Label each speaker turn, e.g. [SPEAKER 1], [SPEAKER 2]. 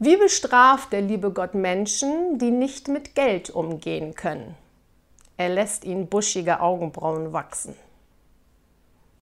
[SPEAKER 1] Wie bestraft der liebe Gott Menschen, die nicht mit Geld umgehen können? Er lässt ihnen buschige Augenbrauen wachsen.